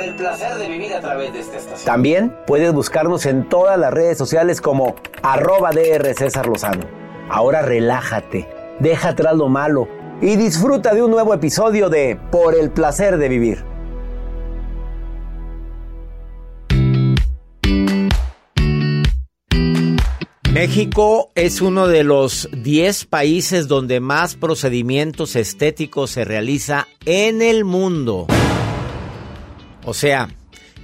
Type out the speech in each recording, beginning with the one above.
Por el placer de vivir a través de esta estación. También puedes buscarnos en todas las redes sociales como arroba DR César Lozano. Ahora relájate, deja atrás lo malo y disfruta de un nuevo episodio de Por el placer de vivir. México es uno de los 10 países donde más procedimientos estéticos se realiza en el mundo. O sea,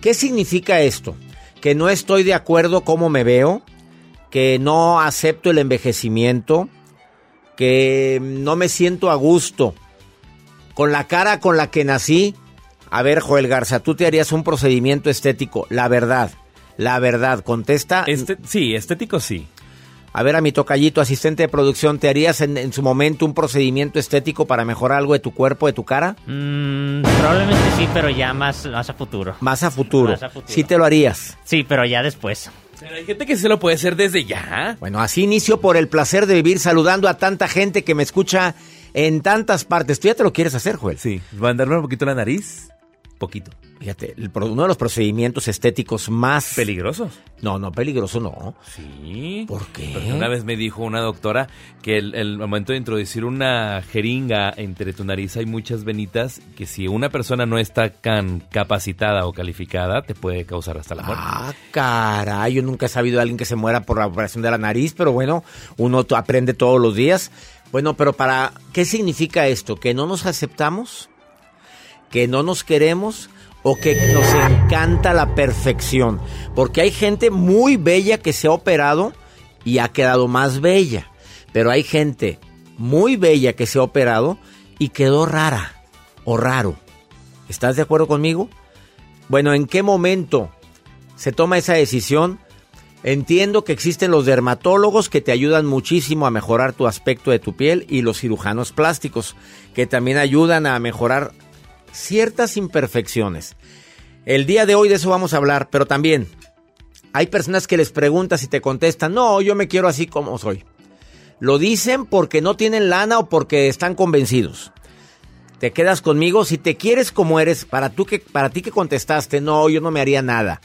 ¿qué significa esto? Que no estoy de acuerdo cómo me veo, que no acepto el envejecimiento, que no me siento a gusto con la cara con la que nací. A ver, Joel Garza, tú te harías un procedimiento estético, la verdad. La verdad, contesta. Este, sí, estético sí. A ver, a mi tocallito, asistente de producción, ¿te harías en, en su momento un procedimiento estético para mejorar algo de tu cuerpo, de tu cara? Mm, probablemente sí, pero ya más, más a futuro. Más a futuro. Más a futuro. Sí te lo harías. Sí, pero ya después. Pero hay gente que se lo puede hacer desde ya. Bueno, así inicio por el placer de vivir saludando a tanta gente que me escucha en tantas partes. ¿Tú ya te lo quieres hacer, Joel? Sí, mandarme un poquito la nariz. Poquito. Fíjate, el uno de los procedimientos estéticos más... ¿Peligrosos? No, no, peligroso no. Sí. ¿Por qué? Porque una vez me dijo una doctora que el, el momento de introducir una jeringa entre tu nariz hay muchas venitas que si una persona no está tan capacitada o calificada te puede causar hasta la muerte. Ah, caray, yo nunca he sabido de alguien que se muera por la operación de la nariz, pero bueno, uno aprende todos los días. Bueno, pero para, ¿qué significa esto? ¿Que no nos aceptamos? ¿Que no nos queremos? ¿O que nos encanta la perfección? Porque hay gente muy bella que se ha operado y ha quedado más bella. Pero hay gente muy bella que se ha operado y quedó rara o raro. ¿Estás de acuerdo conmigo? Bueno, ¿en qué momento se toma esa decisión? Entiendo que existen los dermatólogos que te ayudan muchísimo a mejorar tu aspecto de tu piel y los cirujanos plásticos que también ayudan a mejorar ciertas imperfecciones. El día de hoy de eso vamos a hablar, pero también hay personas que les preguntas y te contestan, no, yo me quiero así como soy. Lo dicen porque no tienen lana o porque están convencidos. Te quedas conmigo si te quieres como eres, para, tú que, para ti que contestaste, no, yo no me haría nada.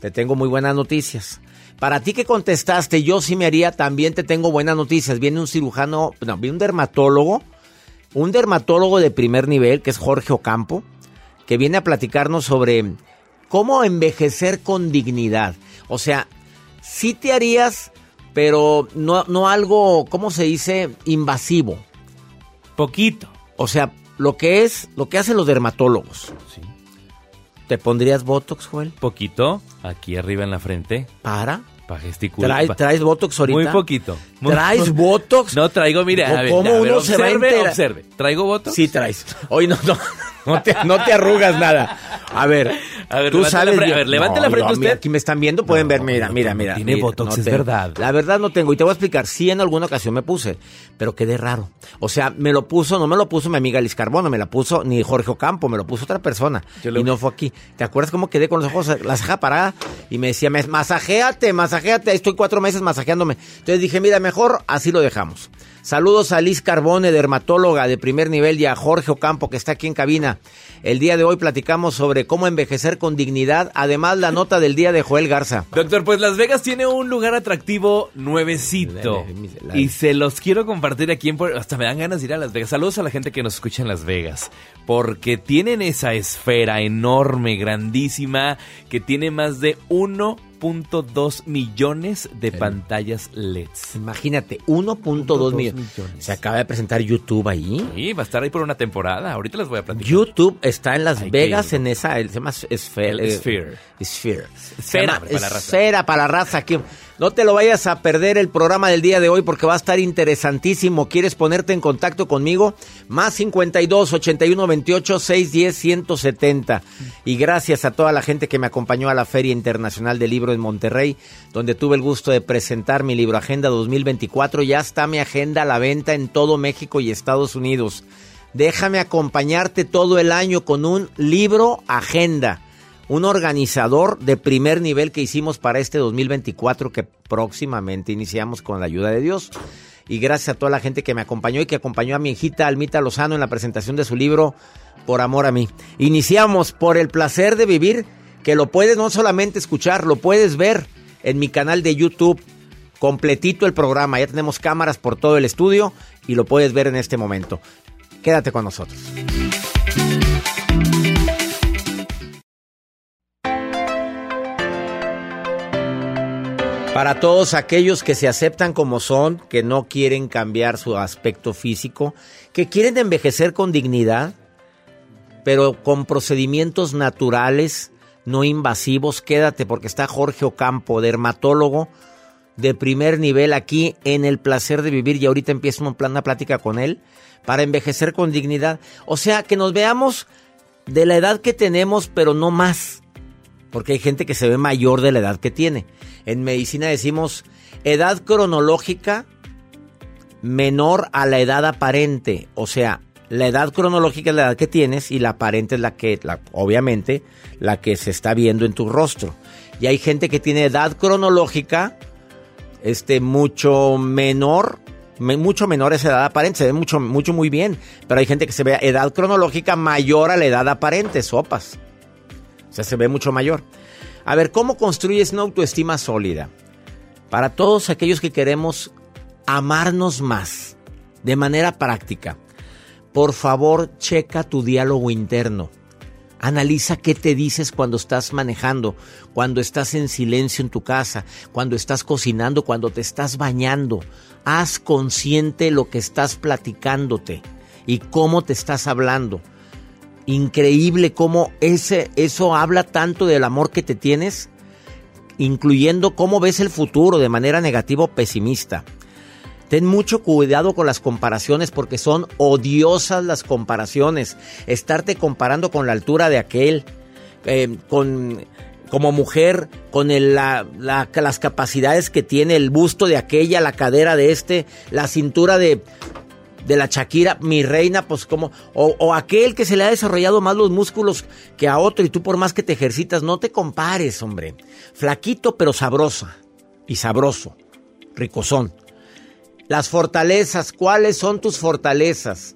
Te tengo muy buenas noticias. Para ti que contestaste, yo sí me haría, también te tengo buenas noticias. Viene un cirujano, no, viene un dermatólogo, un dermatólogo de primer nivel, que es Jorge Ocampo, que viene a platicarnos sobre cómo envejecer con dignidad. O sea, sí te harías, pero no, no algo, ¿cómo se dice? Invasivo. Poquito. O sea, lo que es, lo que hacen los dermatólogos. Sí. ¿Te pondrías Botox, Joel? Poquito. Aquí arriba en la frente. ¿Para? Para gesticular. ¿Traes, pa- ¿Traes Botox ahorita? Muy poquito. Muy- ¿Traes Botox? No traigo, mira. ¿Cómo a ver, uno a ver, se va a observe, enterar? observe. ¿Traigo Botox? Sí traes. Hoy no, no, no te, no te arrugas nada. A ver, A ver, Tú sabes. la a ver, levante la frente no, mira, usted. aquí me están viendo, pueden ver. Mira, mira, mira. tiene mira, botox, es tengo. verdad. La verdad no tengo. Y te voy a explicar. Sí, en alguna ocasión me puse, pero quedé raro. O sea, me lo puso, no me lo puso mi amiga Liz Carbono, me la puso ni Jorge Ocampo, me lo puso otra persona. Lo Y no fue aquí. ¿Te acuerdas cómo quedé con los ojos, la ceja parada? Y me decía, "Me- masajéate, masajéate. Estoy cuatro meses masajeándome. Entonces dije, mira, mejor así lo dejamos. Saludos a Liz Carbone, dermatóloga de primer nivel, y a Jorge Ocampo, que está aquí en cabina. El día de hoy platicamos sobre cómo envejecer con dignidad. Además, la nota del día de Joel Garza. Doctor, pues Las Vegas tiene un lugar atractivo nuevecito. Y se los quiero compartir aquí en... Hasta me dan ganas de ir a Las Vegas. Saludos a la gente que nos escucha en Las Vegas. Porque tienen esa esfera enorme, grandísima, que tiene más de 1.2 millones de pantallas LEDs. Imagínate, 1.2 millones. millones. Se acaba de presentar YouTube ahí. Sí, va a estar ahí por una temporada. Ahorita les voy a platicar. YouTube está en Las Vegas en esa, se llama Sphere. Eh, Sphere. Sphere. Esfera para la raza. Esfera para la raza. aquí. No te lo vayas a perder el programa del día de hoy porque va a estar interesantísimo. ¿Quieres ponerte en contacto conmigo? Más 52 81 28 610 170. Y gracias a toda la gente que me acompañó a la Feria Internacional del Libro en Monterrey, donde tuve el gusto de presentar mi libro Agenda 2024. Ya está mi agenda a la venta en todo México y Estados Unidos. Déjame acompañarte todo el año con un libro agenda. Un organizador de primer nivel que hicimos para este 2024 que próximamente iniciamos con la ayuda de Dios. Y gracias a toda la gente que me acompañó y que acompañó a mi hijita Almita Lozano en la presentación de su libro Por Amor a mí. Iniciamos por el placer de vivir, que lo puedes no solamente escuchar, lo puedes ver en mi canal de YouTube completito el programa. Ya tenemos cámaras por todo el estudio y lo puedes ver en este momento. Quédate con nosotros. Para todos aquellos que se aceptan como son, que no quieren cambiar su aspecto físico, que quieren envejecer con dignidad, pero con procedimientos naturales, no invasivos, quédate porque está Jorge Ocampo, dermatólogo de primer nivel aquí en el placer de vivir y ahorita plan- una plática con él para envejecer con dignidad. O sea, que nos veamos de la edad que tenemos, pero no más. Porque hay gente que se ve mayor de la edad que tiene. En medicina decimos edad cronológica menor a la edad aparente. O sea, la edad cronológica es la edad que tienes y la aparente es la que, obviamente, la que se está viendo en tu rostro. Y hay gente que tiene edad cronológica este mucho menor, me- mucho menor esa edad aparente, se ve mucho, mucho muy bien, pero hay gente que se ve edad cronológica mayor a la edad aparente, sopas. O sea, se ve mucho mayor. A ver, ¿cómo construyes una autoestima sólida? Para todos aquellos que queremos amarnos más, de manera práctica, por favor, checa tu diálogo interno. Analiza qué te dices cuando estás manejando, cuando estás en silencio en tu casa, cuando estás cocinando, cuando te estás bañando. Haz consciente lo que estás platicándote y cómo te estás hablando. Increíble cómo ese, eso habla tanto del amor que te tienes, incluyendo cómo ves el futuro de manera negativa o pesimista. Ten mucho cuidado con las comparaciones porque son odiosas las comparaciones. Estarte comparando con la altura de aquel, eh, con como mujer, con las capacidades que tiene, el busto de aquella, la cadera de este, la cintura de, de la Shakira, mi reina, pues como, o, o aquel que se le ha desarrollado más los músculos que a otro y tú por más que te ejercitas, no te compares, hombre. Flaquito pero sabrosa y sabroso, ricosón. Las fortalezas, ¿cuáles son tus fortalezas?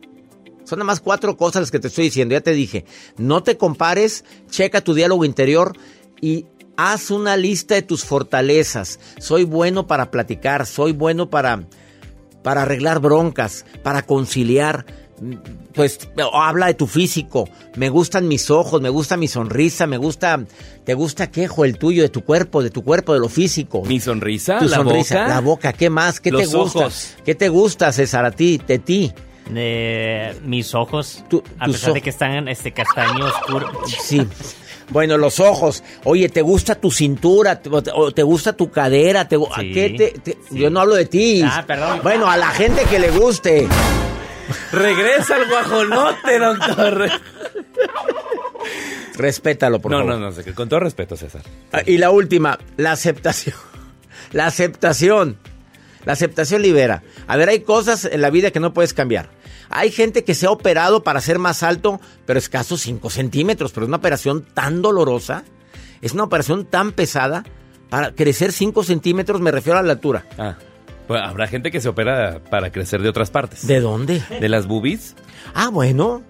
Son nada más cuatro cosas las que te estoy diciendo, ya te dije. No te compares, checa tu diálogo interior y haz una lista de tus fortalezas. Soy bueno para platicar, soy bueno para, para arreglar broncas, para conciliar. Pues habla de tu físico. Me gustan mis ojos, me gusta mi sonrisa, me gusta. ¿Te gusta quejo el tuyo, de tu cuerpo, de tu cuerpo, de lo físico? Mi sonrisa, tu la sonrisa, boca. la boca, ¿qué más? ¿Qué te Los gusta? ojos. ¿Qué te gusta, César, a ti, de ti? Eh, mis ojos, Tu- a pesar de que están este castaño oscuro. Sí. Bueno, los ojos. Oye, ¿te gusta tu cintura? ¿Te, o te gusta tu cadera? ¿Te, gu- ¿a Sí, qué te- te- sí. Yo no hablo de ti. Ah, perdón. Bueno, a la gente que le guste. Regresa el guajolote, doctor. Respétalo, por no, favor. no, no, que- con todo respeto, César. Ah, Y la última, la aceptación. La aceptación. La aceptación libera. A ver, hay cosas en la vida que no puedes cambiar. Hay gente que se ha operado para ser más alto, pero escaso 5 centímetros. Pero es una operación tan dolorosa. Es una operación tan pesada. Para crecer 5 centímetros me refiero a la altura. Ah, pues habrá gente que se opera para crecer de otras partes. ¿De dónde? De las boobies. Ah, bueno.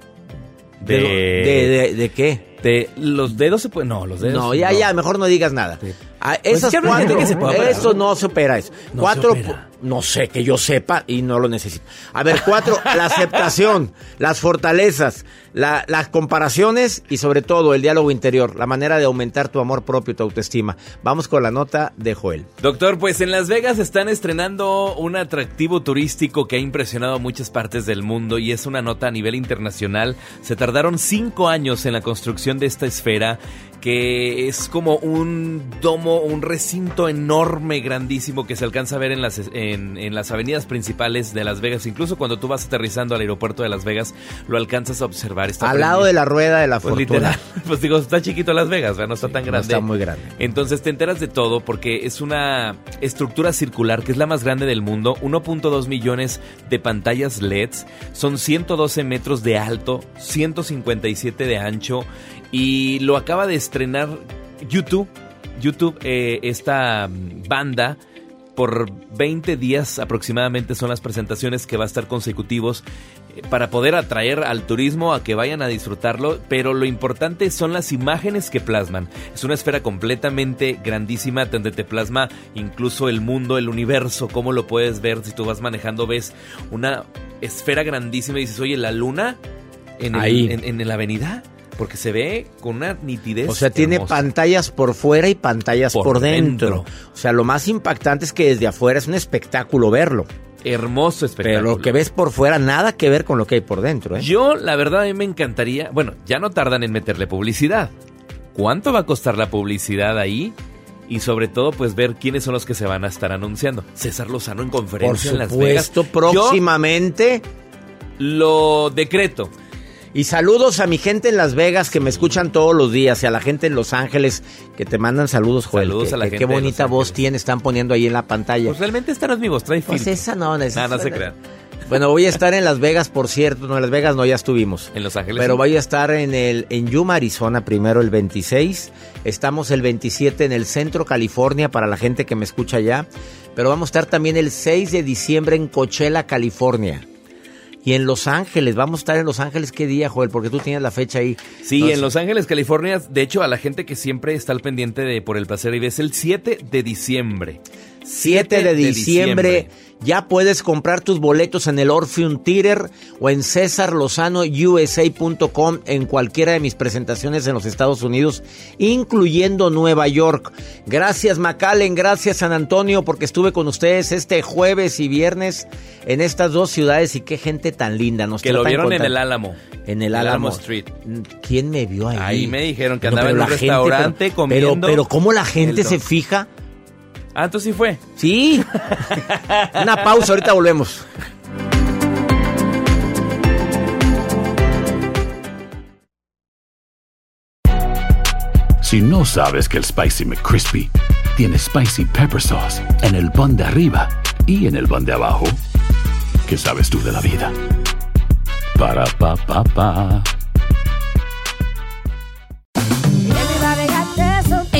De, ¿De, de, de- de qué? de los dedos se pueden. No, los dedos. No, ya, ya, mejor no digas nada. Ah, esas Pues que cuatro, se puede eso no se opera eso. No cuatro, se opera. no sé, que yo sepa y no lo necesito. A ver, cuatro, la aceptación, las fortalezas, la- las comparaciones y sobre todo el diálogo interior, la manera de aumentar tu amor propio tu autoestima. Vamos con la nota de Joel. Doctor, pues en Las Vegas están estrenando un atractivo turístico que ha impresionado a muchas partes del mundo y es una nota a nivel internacional. Se tardaron cinco años en la construcción de esta esfera que es como un domo, un recinto enorme, grandísimo que se alcanza a ver en las, en, en las avenidas principales de Las Vegas. Incluso cuando tú vas aterrizando al aeropuerto de Las Vegas, lo alcanzas a observar. Está Al lado de la rueda de la pues fortuna. literal. Pues digo, está chiquito Las Vegas, ¿verdad? no está tan no grande. está muy grande. Entonces te enteras de todo porque es una estructura circular que es la más grande del mundo, 1.2 millones de pantallas LEDs, son 112 metros de alto, 157 de ancho y lo acaba de estrenar YouTube. YouTube, eh, esta mm, banda, por 20 días aproximadamente son las presentaciones que va a estar consecutivos eh, para poder atraer al turismo a que vayan a disfrutarlo, pero lo importante son las imágenes que plasman. Es una esfera completamente grandísima donde te plasma incluso el mundo, el universo, cómo lo puedes ver si tú vas manejando, ves una esfera grandísima y dices, oye, la luna en, el- Ahí. en, en la avenida, porque se ve con una nitidez. O sea, tiene hermosa. pantallas por fuera y pantallas por, Por dentro. dentro. O sea, lo más impactante es que desde afuera es un espectáculo verlo. hermoso espectáculo. Pero lo que ves por fuera nada que ver con lo que hay por dentro, ¿eh? Yo, la verdad, a mí me encantaría. Bueno, ya no tardan en meterle publicidad. ¿Cuánto va a costar la publicidad ahí? Y sobre todo, pues ver quiénes son los que se van a estar anunciando. César Lozano en por conferencia en Las Vegas. supuesto, próximamente. Yo lo decreto. Y saludos a mi gente en Las Vegas que me escuchan todos los días y a la gente en Los Ángeles que te mandan saludos, Joel. Saludos que- a la que gente Qué de Los bonita voz tiene, están poniendo ahí en la pantalla. Pues realmente esta no es mi voz, trae Pues esa no, esa- Ah, no se crean. Bueno, voy a estar en Las Vegas, por cierto. No, en Las Vegas no, ya estuvimos. En Los Ángeles. Pero voy a estar en el en Yuma, Arizona, primero el 26. Estamos el 27 en el Centro California para la gente que me escucha allá. Pero vamos a estar también el 6 de diciembre en Coachella, California. Y en Los Ángeles, vamos a estar en Los Ángeles, ¿qué día, Joel? Porque tú tienes la fecha ahí. Sí, en. Los Ángeles, California. De hecho, a la gente que siempre está al pendiente de Por el Placer y es el 7 de diciembre. 7 de diciembre. diciembre. Ya puedes comprar tus boletos en el Orpheum Theater o en cesarlozanousa.com en cualquiera de mis presentaciones en los Estados Unidos, incluyendo Nueva York. Gracias McAllen, gracias San Antonio, porque estuve con ustedes este jueves y viernes en estas dos ciudades y qué gente tan linda. Nos Que lo vieron en el Álamo. En el Álamo. Street. ¿Quién me vio ahí? Ahí me dijeron que andaba en un gente, restaurante pero- comiendo. Pero, pero ¿cómo la gente se fija? Ah, entonces sí fue. Sí. Una pausa, ahorita volvemos. Si no sabes que el Spicy McCrispy tiene Spicy Pepper Sauce en el pan de arriba y en el pan de abajo, ¿qué sabes tú de la vida? Para, pa, pa, pa.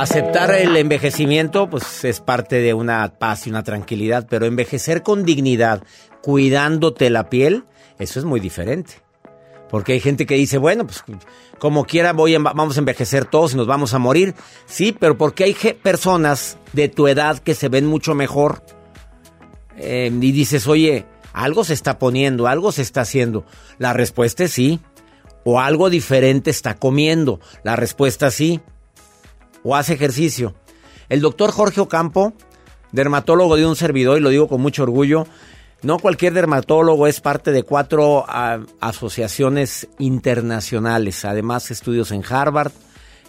Aceptar el envejecimiento, pues es parte de una paz y una tranquilidad, pero envejecer con dignidad, cuidándote la piel, eso es muy diferente. Porque hay gente que dice, bueno, pues como quiera voy vamos a envejecer todos y nos vamos a morir. Sí, pero porque hay personas de tu edad que se ven mucho mejor eh, y dices, oye, algo se está poniendo, algo se está haciendo. La respuesta es sí. o algo diferente está comiendo. La respuesta sí. O hace ejercicio. El doctor Jorge Ocampo, dermatólogo de un servidor, y lo digo con mucho orgullo, no cualquier dermatólogo es parte de cuatro ah, asociaciones internacionales. Además, estudios en Harvard,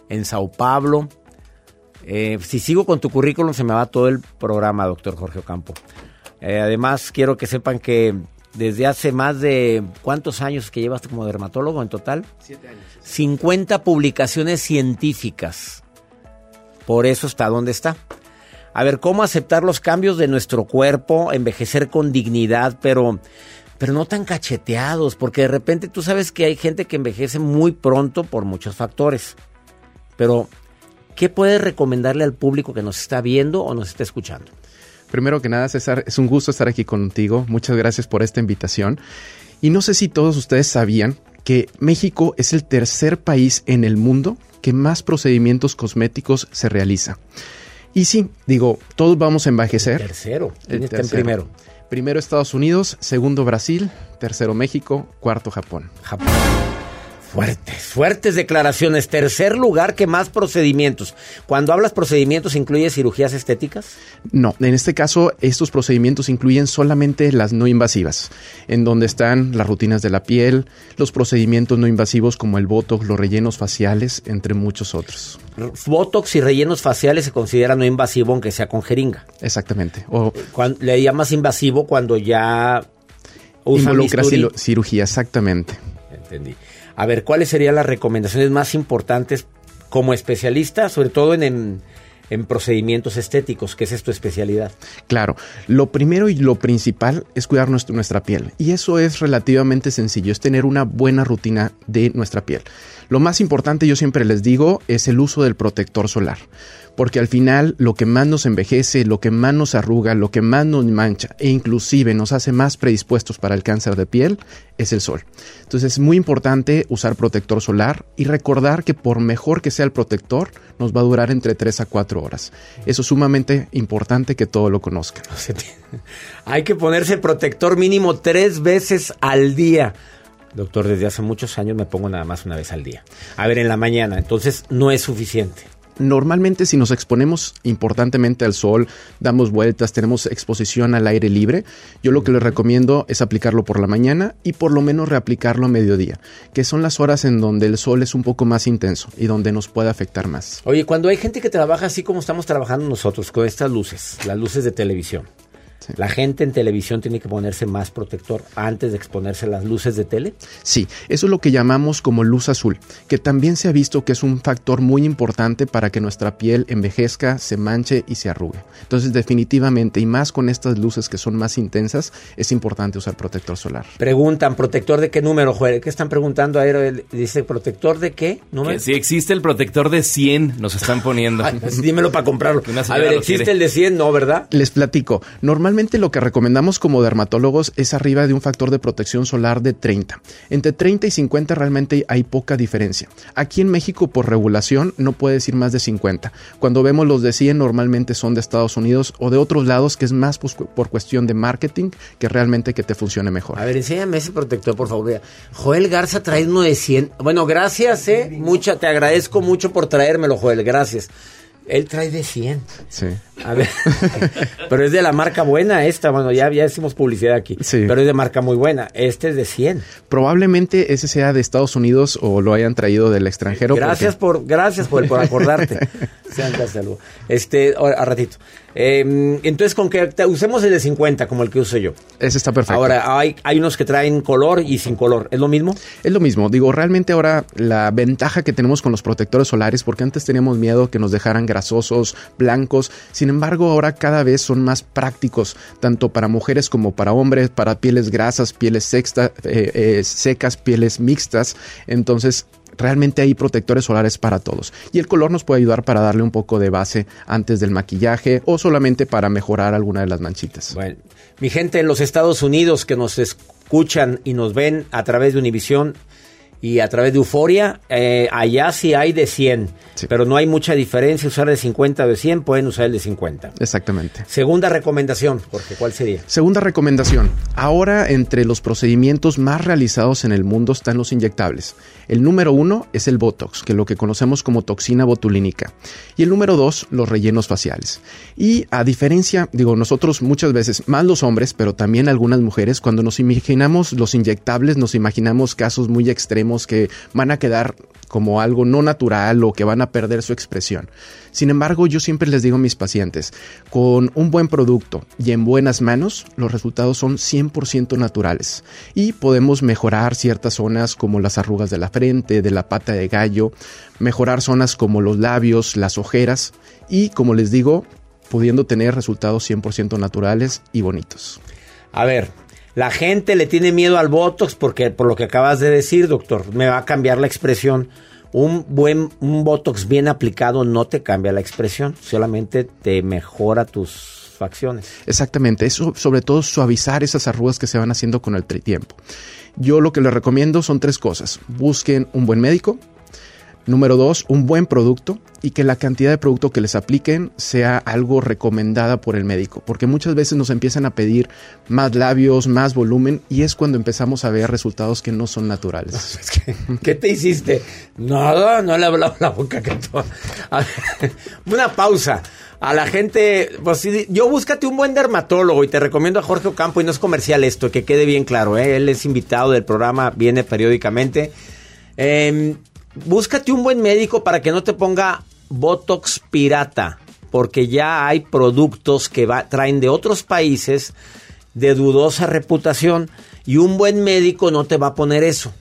en Sao Paulo. Eh, si sigo con tu currículum, se me va todo el programa, doctor Jorge Ocampo. Eh, además, quiero que sepan que desde hace más de cuántos años que llevas como dermatólogo en total? Siete años. 50 publicaciones científicas. Por eso está donde está. A ver, cómo aceptar los cambios de nuestro cuerpo, envejecer con dignidad, pero, pero no tan cacheteados, porque de repente tú sabes que hay gente que envejece muy pronto por muchos factores. Pero, ¿qué puedes recomendarle al público que nos está viendo o nos está escuchando? Primero que nada, César, es un gusto estar aquí contigo. Muchas gracias por esta invitación. Y no sé si todos ustedes sabían que México es el tercer país en el mundo que más procedimientos cosméticos se realiza. Y sí, digo, todos vamos a envejecer. Tercero. El ¿Quién está en tercero. primero? Primero Estados Unidos, segundo Brasil, tercero México, cuarto Japón. Japón. Fuertes, fuertes declaraciones. Tercer lugar que más procedimientos. Cuando hablas procedimientos, ¿incluye cirugías estéticas? No, en este caso estos procedimientos incluyen solamente las no invasivas, en donde están las rutinas de la piel, los procedimientos no invasivos como el botox, los rellenos faciales, entre muchos otros. Botox y rellenos faciales se consideran no invasivo aunque sea con jeringa. Exactamente. O Cuan- le llamas invasivo cuando ya usan involucra cirugía, exactamente. Entendí. A ver, ¿cuáles serían las recomendaciones más importantes como especialista, sobre todo en, en, en procedimientos estéticos, que esa es tu especialidad? Claro, lo primero y lo principal es cuidar nuestra piel. Y eso es relativamente sencillo, es tener una buena rutina de nuestra piel. Lo más importante, yo siempre les digo, es el uso del protector solar. Porque al final lo que más nos envejece, lo que más nos arruga, lo que más nos mancha e inclusive nos hace más predispuestos para el cáncer de piel es el sol. Entonces es muy importante usar protector solar y recordar que por mejor que sea el protector, nos va a durar entre 3 a 4 horas. Eso es sumamente importante que todo lo conozcan. Hay que ponerse protector mínimo tres veces al día. Doctor, desde hace muchos años me pongo nada más una vez al día. A ver, en la mañana, entonces no es suficiente. Normalmente si nos exponemos importantemente al sol, damos vueltas, tenemos exposición al aire libre, yo lo que les recomiendo es aplicarlo por la mañana y por lo menos reaplicarlo a mediodía, que son las horas en donde el sol es un poco más intenso y donde nos puede afectar más. Oye, cuando hay gente que trabaja así como estamos trabajando nosotros, con estas luces, las luces de televisión, Sí. ¿la gente en televisión tiene que ponerse más protector antes de exponerse a las luces de tele? Sí, eso es lo que llamamos como luz azul, que también se ha visto que es un factor muy importante para que nuestra piel envejezca, se manche y se arrugue. Entonces definitivamente, y más con estas luces que son más intensas, es importante usar protector solar. Preguntan, ¿protector de qué número, Joel? ¿Qué están preguntando? A dice, ¿protector de qué número? Que si existe el protector de 100, nos están poniendo. Ay, pues dímelo para comprarlo. A ver, ¿existe quiere. el de 100? No, ¿verdad? Les platico. Normalmente lo que recomendamos como dermatólogos es arriba de un factor de protección solar de 30. Entre 30 y 50 realmente hay poca diferencia. Aquí en México por regulación no puedes ir más de 50. Cuando vemos los de 100 normalmente son de Estados Unidos o de otros lados que es más pues, por cuestión de marketing que realmente que te funcione mejor. A ver, enséñame ese protector, por favor. Joel Garza trae uno de 100. Bueno, gracias, ¿eh? Mucha, te agradezco mucho por traérmelo, Joel. Gracias. Él trae de 100. Sí. A ver. Pero es de la marca buena esta. Bueno, ya, ya hicimos publicidad aquí. Sí. Pero es de marca muy buena. Este es de 100. Probablemente ese sea de Estados Unidos o lo hayan traído del extranjero. Gracias porque- por, gracias por, por acordarte. Sean casi algo. Este, a ratito. Eh, entonces, con que te- usemos el de 50, como el que uso yo. Ese está perfecto. Ahora, hay, hay unos que traen color y sin color. ¿Es lo mismo? Es lo mismo, digo, realmente ahora la ventaja que tenemos con los protectores solares, porque antes teníamos miedo que nos dejaran grasosos, blancos, sin embargo ahora cada vez son más prácticos, tanto para mujeres como para hombres, para pieles grasas, pieles eh, eh, secas, pieles mixtas, entonces realmente hay protectores solares para todos. Y el color nos puede ayudar para darle un poco de base antes del maquillaje o solamente para mejorar alguna de las manchitas. Bueno, mi gente en los Estados Unidos que nos escuchan y nos ven a través de Univisión y a través de Euforia, eh, allá sí hay de 100. Sí. Pero no hay mucha diferencia usar de 50 o de 100, pueden usar el de 50. Exactamente. Segunda recomendación, porque ¿cuál sería? Segunda recomendación. Ahora entre los procedimientos más realizados en el mundo están los inyectables. El número uno es el Botox, que es lo que conocemos como toxina botulínica. Y el número dos, los rellenos faciales. Y a diferencia, digo, nosotros muchas veces, más los hombres, pero también algunas mujeres, cuando nos imaginamos los inyectables, nos imaginamos casos muy extremos que van a quedar como algo no natural o que van a perder su expresión. Sin embargo, yo siempre les digo a mis pacientes, con un buen producto y en buenas manos, los resultados son 100% naturales y podemos mejorar ciertas zonas como las arrugas de la frente, de la pata de gallo, mejorar zonas como los labios, las ojeras y, como les digo, pudiendo tener resultados 100% naturales y bonitos. A ver, la gente le tiene miedo al Botox porque por lo que acabas de decir, doctor, me va a cambiar la expresión. Un buen un Botox bien aplicado no te cambia la expresión, solamente te mejora tus facciones. Exactamente, eso sobre todo suavizar esas arrugas que se van haciendo con el tiempo. Yo lo que les recomiendo son tres cosas. Busquen un buen médico. Número dos, un buen producto y que la cantidad de producto que les apliquen sea algo recomendada por el médico, porque muchas veces nos empiezan a pedir más labios, más volumen y es cuando empezamos a ver resultados que no son naturales. ¿Qué te hiciste? Nada, no le he hablado la boca que tú. Una pausa. A la gente, pues yo búscate un buen dermatólogo y te recomiendo a Jorge Ocampo y no es comercial esto, que quede bien claro, ¿eh? él es invitado del programa, viene periódicamente. Eh, búscate un buen médico para que no te ponga Botox pirata, porque ya hay productos que va- traen de otros países de dudosa reputación y un buen médico no te va a poner eso.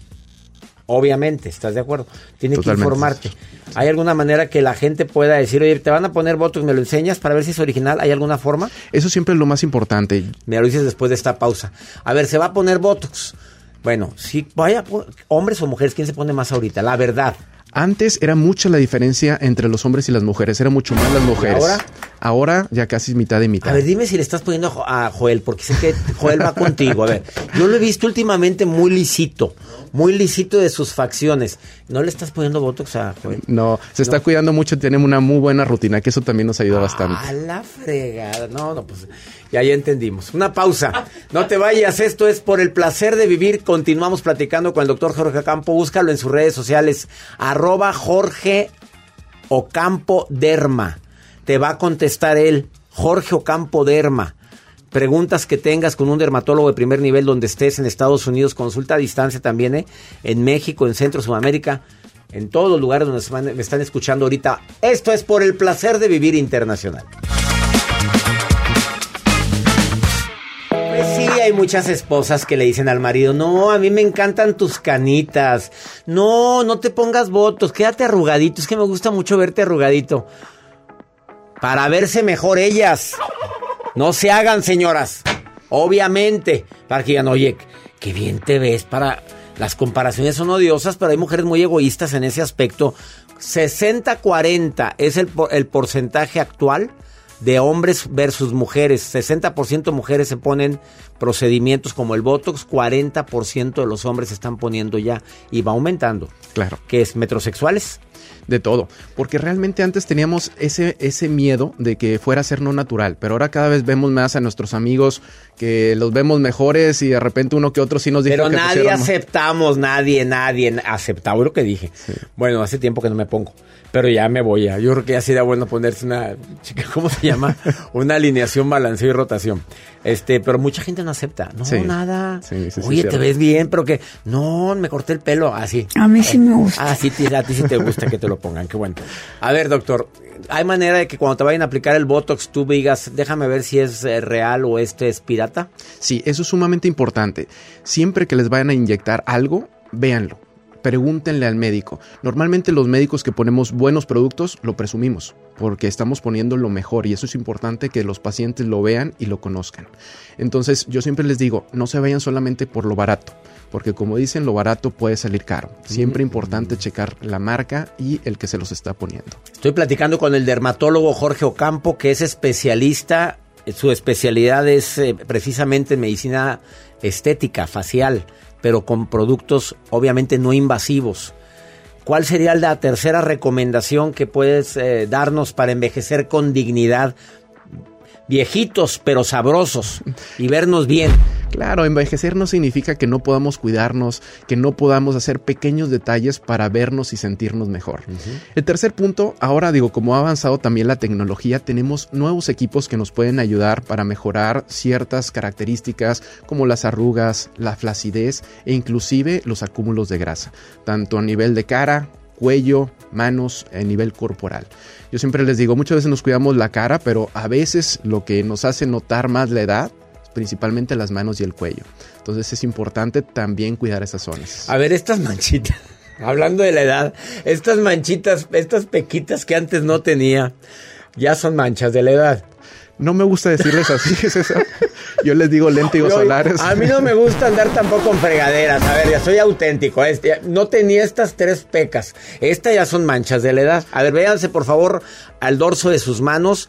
Obviamente, ¿estás de acuerdo? Tiene que informarte. ¿Hay alguna manera que la gente pueda decir, oye, te van a poner Botox, me lo enseñas para ver si es original? ¿Hay alguna forma? Eso siempre es lo más importante. Me lo dices después de esta pausa. A ver, se va a poner Botox. Bueno, sí, vaya, hombres o mujeres, ¿quién se pone más ahorita? La verdad. Antes era mucha la diferencia entre los hombres y las mujeres, era mucho más las mujeres. ahora? Ahora ya casi es mitad y mitad. A ver, dime si le estás poniendo a Jo- a Joel, porque sé que Joel va contigo. A ver, yo lo he visto últimamente muy lisito, muy lisito de sus facciones. ¿No le estás poniendo Botox a Joel? No, se está cuidando mucho, tenemos una muy buena rutina, que eso también nos ayuda bastante. A la fregada. No, no, pues ya, ya entendimos. Una pausa. No te vayas. Esto es por el placer de vivir. Continuamos platicando con el doctor Jorge Campo. Búscalo en sus redes sociales. Arroba Jorge Ocampo Derma. Te va a contestar él. Jorge Ocampo Derma. Preguntas que tengas con un dermatólogo de primer nivel donde estés en Estados Unidos, consulta a distancia también, ¿eh? en México, en Centro, Sudamérica, en todos los lugares donde me están escuchando ahorita. Esto es por el placer de vivir internacional. Hay muchas esposas que le dicen al marido, no, a mí me encantan tus canitas. No, no te pongas votos, quédate arrugadito. Es que me gusta mucho verte arrugadito. Para verse mejor ellas. No se hagan, señoras. Obviamente. Para que digan, oye, qué bien te ves. Para. Las comparaciones son odiosas, pero hay mujeres muy egoístas en ese aspecto. 60-40 es el porcentaje actual de hombres versus mujeres. 60% mujeres se ponen procedimientos como el Botox, 40% de los hombres se están poniendo ya y va aumentando. Claro. ¿Qué es? ¿Metrosexuales? De todo. Porque realmente antes teníamos ese, ese miedo de que fuera a ser no natural. Pero ahora cada vez vemos más a nuestros amigos que los vemos mejores y de repente uno que otro sí nos dijo Pero que nadie pusieron- aceptamos, nadie, nadie aceptaba lo que dije. Bueno, hace tiempo que no me pongo, pero ya me voy a. Yo creo que ya sería bueno ponerse una, chica, ¿cómo se llama? una alineación, balanceo y rotación. Este, pero mucha gente no acepta. No, Sí. nada. Sí, sí, sí, Oye, te cierto. ves bien, pero que no, me corté el pelo así. A mí sí me gusta. Ah, sí, ti- a ti sí te gusta que te lo pongan, qué bueno. A ver, doctor, ¿hay manera de que cuando te vayan a aplicar el Botox tú digas, déjame ver si es eh, real o este es pirata? Sí, eso es sumamente importante. Siempre que les vayan a inyectar algo, véanlo. Pregúntenle al médico. Normalmente los médicos que ponemos buenos productos lo presumimos porque estamos poniendo lo mejor y eso es importante que los pacientes lo vean y lo conozcan. Entonces yo siempre les digo, no se vayan solamente por lo barato, porque como dicen, lo barato puede salir caro. Siempre importante checar la marca y el que se los está poniendo. Estoy platicando con el dermatólogo Jorge Ocampo, que es especialista, su especialidad es eh, precisamente en medicina estética, facial, pero con productos obviamente no invasivos. ¿Cuál sería la tercera recomendación que puedes eh, darnos para envejecer con dignidad? Viejitos pero sabrosos y vernos bien. Claro, envejecer no significa que no podamos cuidarnos, que no podamos hacer pequeños detalles para vernos y sentirnos mejor. El tercer punto, ahora digo, como ha avanzado también la tecnología, tenemos nuevos equipos que nos pueden ayudar para mejorar ciertas características como las arrugas, la flacidez e inclusive los acúmulos de grasa, tanto a nivel de cara, cuello, manos, a nivel corporal. Yo siempre les digo, muchas veces nos cuidamos la cara, pero a veces lo que nos hace notar más la edad principalmente las manos y el cuello. Entonces es importante también cuidar esas zonas. A ver, estas manchitas, hablando de la edad, estas manchitas, estas pequitas que antes no tenía, ya son manchas de la edad. No me gusta decirles así, es eso. Yo les digo léntigos solares. A mí no me gusta andar tampoco en fregaderas. A ver, ya soy auténtico. Este, no tenía estas tres pecas. Estas ya son manchas de la edad. A ver, véanse por favor al dorso de sus manos.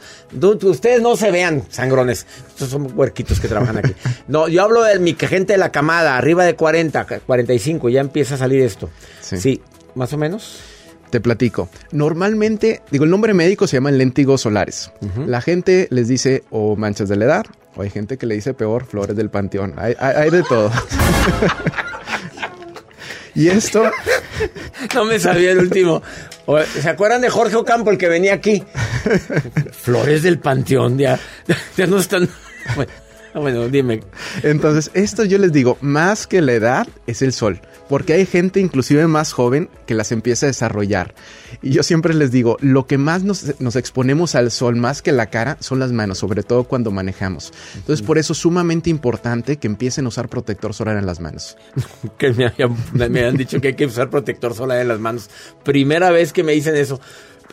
Ustedes no se vean, sangrones. Estos son huerquitos que trabajan aquí. No, yo hablo de mi gente de la camada, arriba de 40, 45. Ya empieza a salir esto. Sí, sí más o menos. Te platico. Normalmente, digo, el nombre médico se llama léntigos solares. La gente les dice o manchas de la edad, o hay gente que le dice peor, flores del panteón. Hay, hay de todo. y esto... no me sabía el último. ¿Se acuerdan de Jorge Ocampo, el que venía aquí? Flores del panteón, ya, ya no están... Bueno, dime. Entonces, esto yo les digo, más que la edad es el sol, porque hay gente inclusive más joven que las empieza a desarrollar. Y yo siempre les digo, lo que más nos, nos exponemos al sol, más que la cara, son las manos, sobre todo cuando manejamos. Entonces, por eso es sumamente importante que empiecen a usar protector solar en las manos. que me, me han dicho que hay que usar protector solar en las manos. Primera vez que me dicen eso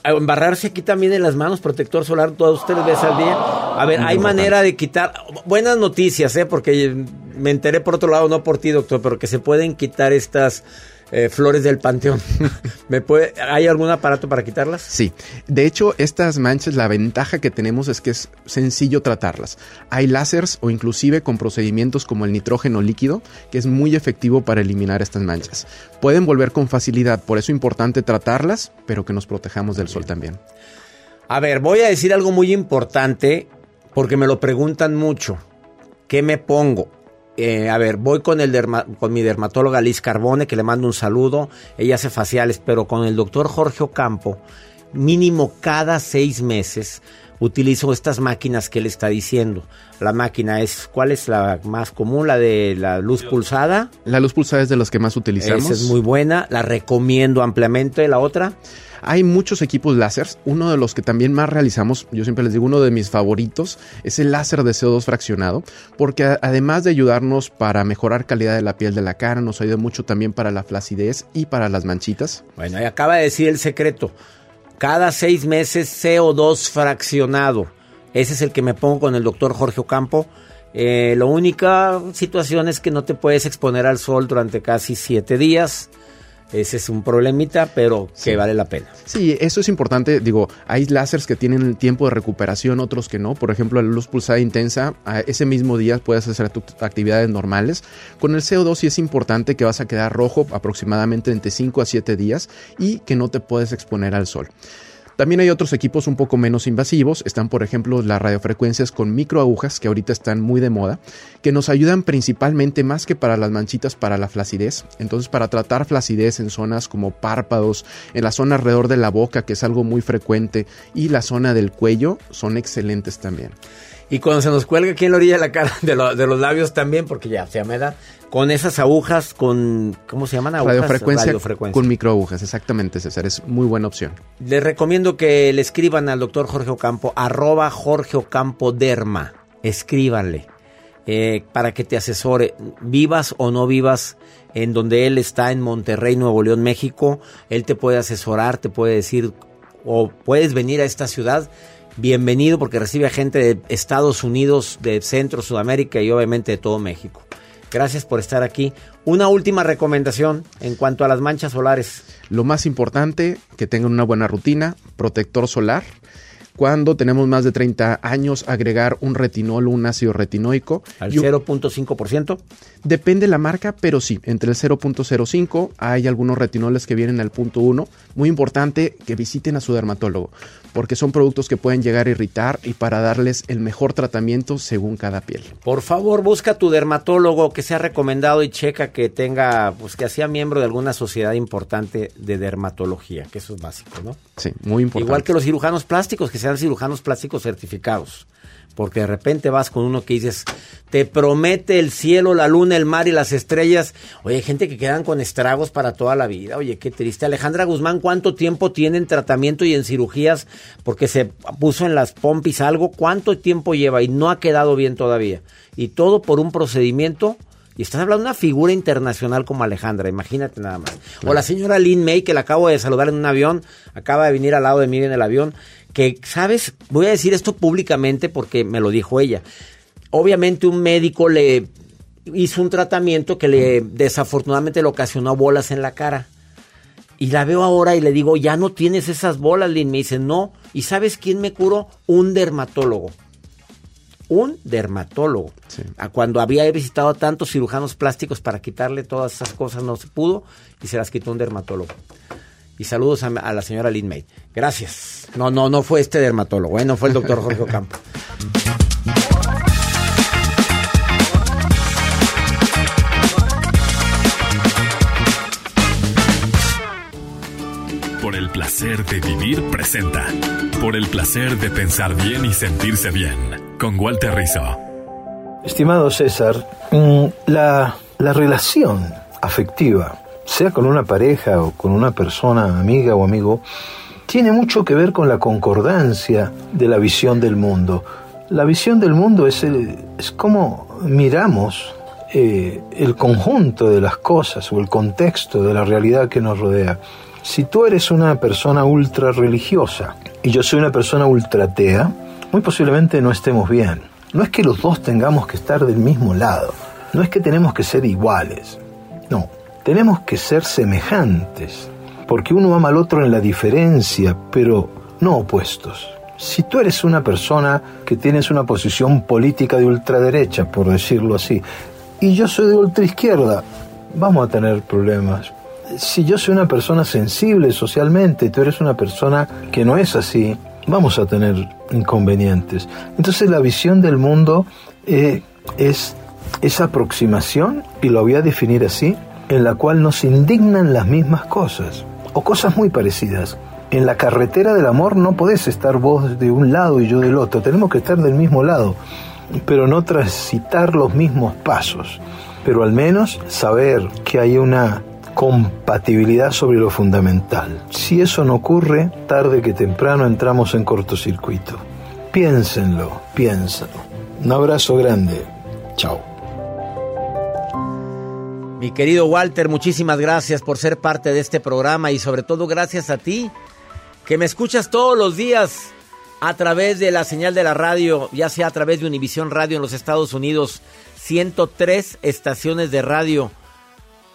embarrarse aquí también en las manos, protector solar, todas ustedes veces al día. A ver, hay manera de quitar, buenas noticias, ¿eh? porque me enteré por otro lado, no por ti, doctor, pero que se pueden quitar estas eh, flores del panteón. ¿Me puede, ¿Hay algún aparato para quitarlas? Sí. De hecho, estas manchas, la ventaja que tenemos es que es sencillo tratarlas. Hay láseres o inclusive con procedimientos como el nitrógeno líquido, que es muy efectivo para eliminar estas manchas. Pueden volver con facilidad, por eso es importante tratarlas, pero que nos protejamos del sol también. A ver, voy a decir algo muy importante porque me lo preguntan mucho. ¿Qué me pongo? Eh, a ver, voy con, el con mi dermatóloga Liz Carbone, que le mando un saludo. Ella hace faciales, pero con el doctor Jorge Ocampo, mínimo cada seis meses, utilizo estas máquinas que él está diciendo. La máquina es, ¿cuál es la más común? La de la luz pulsada. La luz pulsada es de las que más utilizamos. Esa es muy buena, la recomiendo ampliamente. La otra. Hay muchos equipos láser. Uno de los que también más realizamos, yo siempre les digo, uno de mis favoritos, es el láser de CO2 fraccionado, porque además de ayudarnos para mejorar calidad de la piel de la cara, nos ayuda mucho también para la flacidez y para las manchitas. Bueno, y acaba de decir el secreto. Cada seis meses CO2 fraccionado. Ese es el que me pongo con el doctor Jorge Ocampo. Eh, la única situación es que no te puedes exponer al sol durante casi siete días. Ese es un problemita, pero que vale la pena. Sí, eso es importante. Digo, hay láseres que tienen tiempo de recuperación, otros que no. Por ejemplo, la luz pulsada intensa, ese mismo día puedes hacer tus actividades normales. Con el CO2 sí es importante que vas a quedar rojo aproximadamente entre 5 a 7 días y que no te puedes exponer al sol. También hay otros equipos un poco menos invasivos. Están, por ejemplo, las radiofrecuencias con microagujas, que ahorita están muy de moda, que nos ayudan principalmente más que para las manchitas, para la flacidez. Entonces, para tratar flacidez en zonas como párpados, en la zona alrededor de la boca, que es algo muy frecuente, y la zona del cuello, son excelentes también. Y cuando se nos cuelga aquí en la orilla de la cara, de, los labios también, porque ya se me da, con esas agujas, con, ¿cómo se llaman? Agujas, radiofrecuencia, radiofrecuencia. con microagujas, exactamente, César, es muy buena opción. Les recomiendo que le escriban al doctor Jorge Ocampo, arroba Jorge Ocampo Derma, escríbanle, eh, para que te asesore, vivas o no vivas en donde él está, en Monterrey, Nuevo León, México, él te puede asesorar, te puede decir, o puedes venir a esta ciudad, bienvenido porque recibe a gente de Estados Unidos, de Centro, Sudamérica y obviamente de todo México. Gracias por estar aquí. Una última recomendación en cuanto a las manchas solares. Lo más importante, que tengan una buena rutina, protector solar. Cuando tenemos más de 30 años, agregar un retinol, un ácido retinoico. ¿Al Y un- 0.5%? Depende la marca, pero sí, entre el 0.05 hay algunos retinoles que vienen al punto 1. Muy importante que visiten a su dermatólogo, porque son productos que pueden llegar a irritar y para darles el mejor tratamiento según cada piel. Por favor, busca a tu dermatólogo que sea recomendado y checa que tenga, pues que sea miembro de alguna sociedad importante de dermatología, que eso es básico, ¿no? Sí, muy importante. Igual que los cirujanos plásticos, que sean cirujanos plásticos certificados. Porque de repente vas con uno que dices, te promete el cielo, la luna, el mar y las estrellas. Oye, hay gente que quedan con estragos para toda la vida. Oye, qué triste. Alejandra Guzmán, ¿cuánto tiempo tiene en tratamiento y en cirugías? Porque se puso en las pompis algo. ¿Cuánto tiempo lleva? Y no ha quedado bien todavía. Y todo por un procedimiento. Y estás hablando de una figura internacional como Alejandra, imagínate nada más. O la señora Lynn May, que la acabo de saludar en un avión, acaba de venir al lado de mí en el avión, que, ¿sabes? Voy a decir esto públicamente porque me lo dijo ella. Obviamente un médico le hizo un tratamiento que le desafortunadamente le ocasionó bolas en la cara. Y la veo ahora y le digo, ya no tienes esas bolas, Lynn. Me dice, no. ¿Y sabes quién me curó? Un dermatólogo un dermatólogo. A cuando había visitado a tantos cirujanos plásticos para quitarle todas esas cosas, no se pudo y se las quitó un dermatólogo. Y saludos a, a la señora Lynn May. Gracias. No, no, no fue este dermatólogo, ¿eh? no fue el doctor Jorge Ocampo. Por el placer de vivir presenta. Por el placer de pensar bien y sentirse bien. Con Walter Rizzo. Estimado César, mm, la, la relación afectiva, sea con una pareja o con una persona, amiga o amigo, tiene mucho que ver con la concordancia de la visión del mundo. La visión del mundo es, el- es como miramos eh, el conjunto de las cosas o el contexto de la realidad que nos rodea. Si tú eres una persona ultra religiosa y yo soy una persona ultra atea, muy posiblemente no estemos bien. No es que los dos tengamos que estar del mismo lado, no es que tenemos que ser iguales, no, tenemos que ser semejantes, porque uno ama al otro en la diferencia, pero no opuestos. Si tú eres una persona que tienes una posición política de ultraderecha, por decirlo así, y yo soy de ultraizquierda, vamos a tener problemas. Si yo soy una persona sensible socialmente tú eres una persona que no es así, vamos a tener inconvenientes. Entonces la visión del mundo eh, es esa aproximación, y lo voy a definir así, en la cual nos indignan las mismas cosas, o cosas muy parecidas. En la carretera del amor no podés estar vos de un lado y yo del otro, tenemos que estar del mismo lado, pero no transitar los mismos pasos, pero al menos saber que hay una compatibilidad sobre lo fundamental. Si eso no ocurre, tarde que temprano entramos en cortocircuito. Piénsenlo, piénsenlo. Un abrazo grande. Chao. Mi querido Walter, muchísimas gracias por ser parte de este programa y sobre todo gracias a ti, que me escuchas todos los días a través de la señal de la radio, ya sea a través de Univisión Radio en los Estados Unidos, 103 estaciones de radio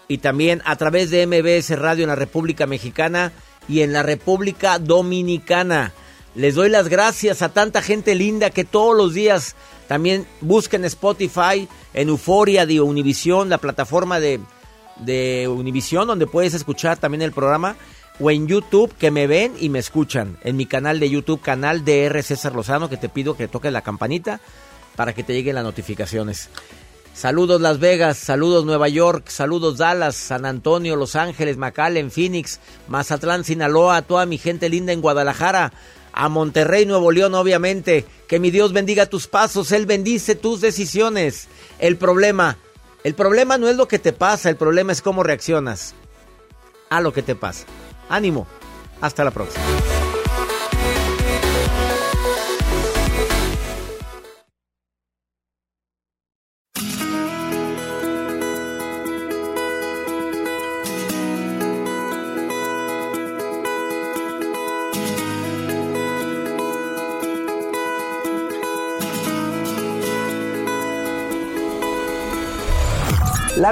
y también a través de MBS Radio en la República Mexicana y en la República Dominicana. Les doy las gracias a tanta gente linda que todos los días también busquen Spotify, en Euforia de Univisión, la plataforma de, de Univisión, donde puedes escuchar también el programa, o en YouTube, que me ven y me escuchan, en mi canal de YouTube, canal DR César Lozano, que te pido que toques la campanita para que te lleguen las notificaciones. Saludos Las Vegas, saludos Nueva York, saludos Dallas, San Antonio, Los Ángeles, McAllen, Phoenix, Mazatlán, Sinaloa, a toda mi gente linda en Guadalajara, a Monterrey, Nuevo León, obviamente. Que mi Dios bendiga tus pasos, Él bendice tus decisiones. El problema, el problema no es lo que te pasa, el problema es cómo reaccionas a lo que te pasa. Ánimo, hasta la próxima.